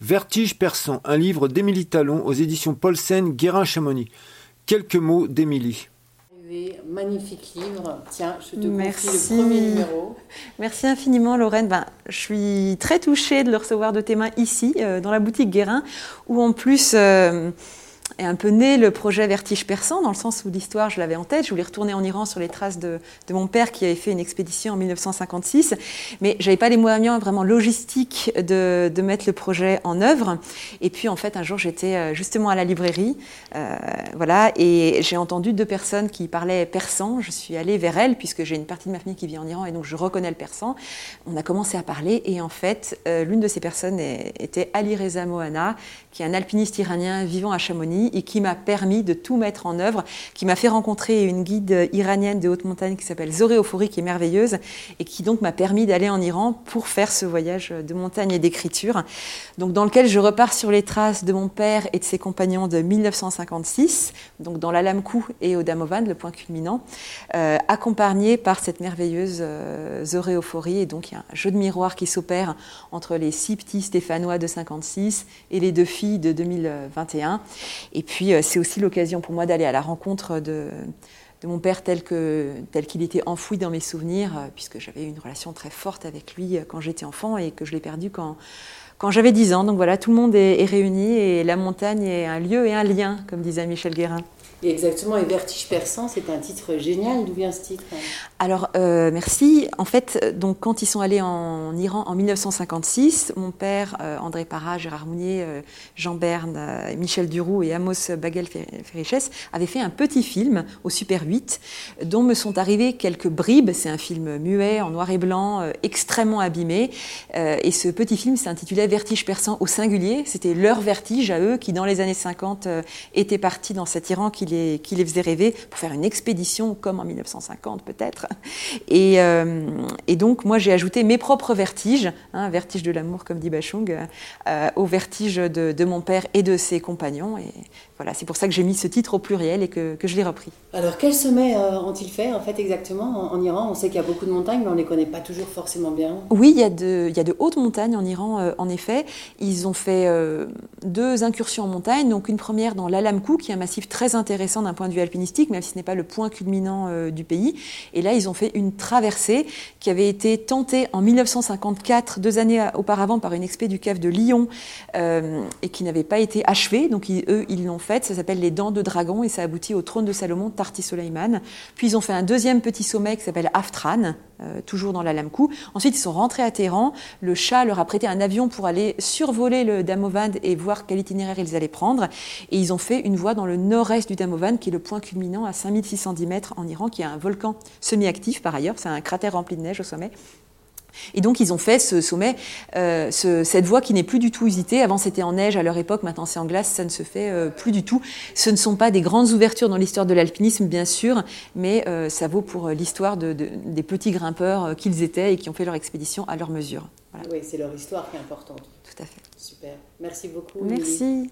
Vertige persan, un livre d'Émilie Talon aux éditions Paulsen, Guérin-Chamonix. Quelques mots d'Émilie. Magnifique livre. Tiens, je te Merci. confie le premier numéro. Merci infiniment, Lorraine. Ben, je suis très touchée de le recevoir de tes mains ici, euh, dans la boutique Guérin, où en plus. Euh, est un peu né le projet Vertige persan, dans le sens où l'histoire, je l'avais en tête. Je voulais retourner en Iran sur les traces de, mon père qui avait fait une expédition en 1956. Mais j'avais pas les moyens vraiment logistiques de, de, mettre le projet en œuvre. Et puis, en fait, un jour, j'étais euh, justement à la librairie. Euh, voilà, et j'ai entendu deux personnes qui parlaient persan. Je suis allée vers elles, puisque j'ai une partie de ma famille qui vit en Iran, et donc je reconnais le persan. On a commencé à parler, et en fait, euh, l'une de ces personnes était Ali Reza Mohana, qui est un alpiniste iranien vivant à Chamonix et qui m'a permis de tout mettre en œuvre, qui m'a fait rencontrer une guide iranienne de haute montagne qui s'appelle Zoré qui est merveilleuse, et qui donc m'a permis d'aller en Iran pour faire ce voyage de montagne et d'écriture, donc dans lequel je repars sur les traces de mon père et de ses compagnons de 1956, donc dans l'Alamkou et au Damovan, le point culminant, euh, accompagné par cette merveilleuse euh, et donc il y a un jeu de miroir qui s'opère entre les six petits Stéphanois de 56 et les deux filles de 2021. Et puis, euh, c'est aussi l'occasion pour moi d'aller à la rencontre de, de mon père tel qu'il tel qu'il était enfoui dans mes souvenirs, euh, puisque j'avais eu une relation très forte avec lui euh, quand j'étais enfant et que je l'ai perdu quand, quand j'avais 10 ans. Donc voilà, tout le monde est, est, réuni et la montagne est un lieu et un lien, comme disait Michel Guérin. Et exactement, et Vertige persan, c'est un titre génial. D'où vient ce titre? Alors, euh, merci. En fait, donc, quand ils sont allés en Iran en 1956, mon père, euh, André Parra, Gérard Mounier, euh, Jean Berne, Michel Duroux et Amos Bagel-Feriches avaient fait un petit film au Super 8, dont me sont arrivées quelques bribes. C'est un film muet, en noir et blanc, euh, extrêmement abîmé. Euh, et ce petit film s'intitulait Vertige persan au singulier. C'était leur vertige à eux, qui dans les années 50 étaient partis dans cet Iran qui les, qui faisait rêver pour faire une expédition comme en 1950 peut-être. Et, euh, donc moi j'ai ajouté mes propres vertiges, hein, vertige de l'amour comme dit Bachung, euh, au vertige de, mon père et de ses compagnons. Et voilà, c'est pour ça que j'ai mis ce titre au pluriel et que, que je l'ai repris. Alors quels sommets euh, ont-ils fait en fait exactement en, Iran? On sait qu'il y a beaucoup de montagnes, mais on ne les connaît pas toujours forcément bien. Oui, il y a de, y a de hautes montagnes en Iran, euh, en effet. Ils ont fait euh, deux incursions en montagne, donc une première dans l'Alamkou, qui est un massif très intéressant d'un point de vue alpinistique, même si ce n'est pas le point culminant euh, du pays. Et là, ils ont fait une traversée qui avait été tentée en 1954, deux années auparavant, par une expé du CAF de Lyon, euh, et qui n'avait pas été achevée. Donc ils, eux, ils l'ont faite. Ça s'appelle les Dents de Dragon, et ça aboutit au trône de Salomon, Tarti Soleiman. Puis ils ont fait un deuxième petit sommet qui s'appelle Aftran, euh, toujours dans l'Alamkou. Ensuite, ils sont rentrés à Téhéran. Le Shah leur a prêté un avion pour aller survoler le Damovad et voir quel itinéraire ils allaient prendre. Et ils ont fait une voie dans le nord-est du Damovad, qui est le point culminant à 5610 mètres en Iran, qui est un volcan semi-actif par ailleurs. C'est un cratère rempli de neige au sommet. Et donc ils ont fait ce sommet, euh, ce, cette voie qui n'est plus du tout usitée. Avant c'était en neige à leur époque, maintenant c'est en glace, ça ne se fait euh, plus du tout. Ce ne sont pas des grandes ouvertures dans l'histoire de l'alpinisme bien sûr, mais euh, ça vaut pour l'histoire de, de, des petits grimpeurs qu'ils étaient et qui ont fait leur expédition à leur mesure. Voilà. Oui, c'est leur histoire qui est importante. Tout à fait. Super. Merci beaucoup. Merci.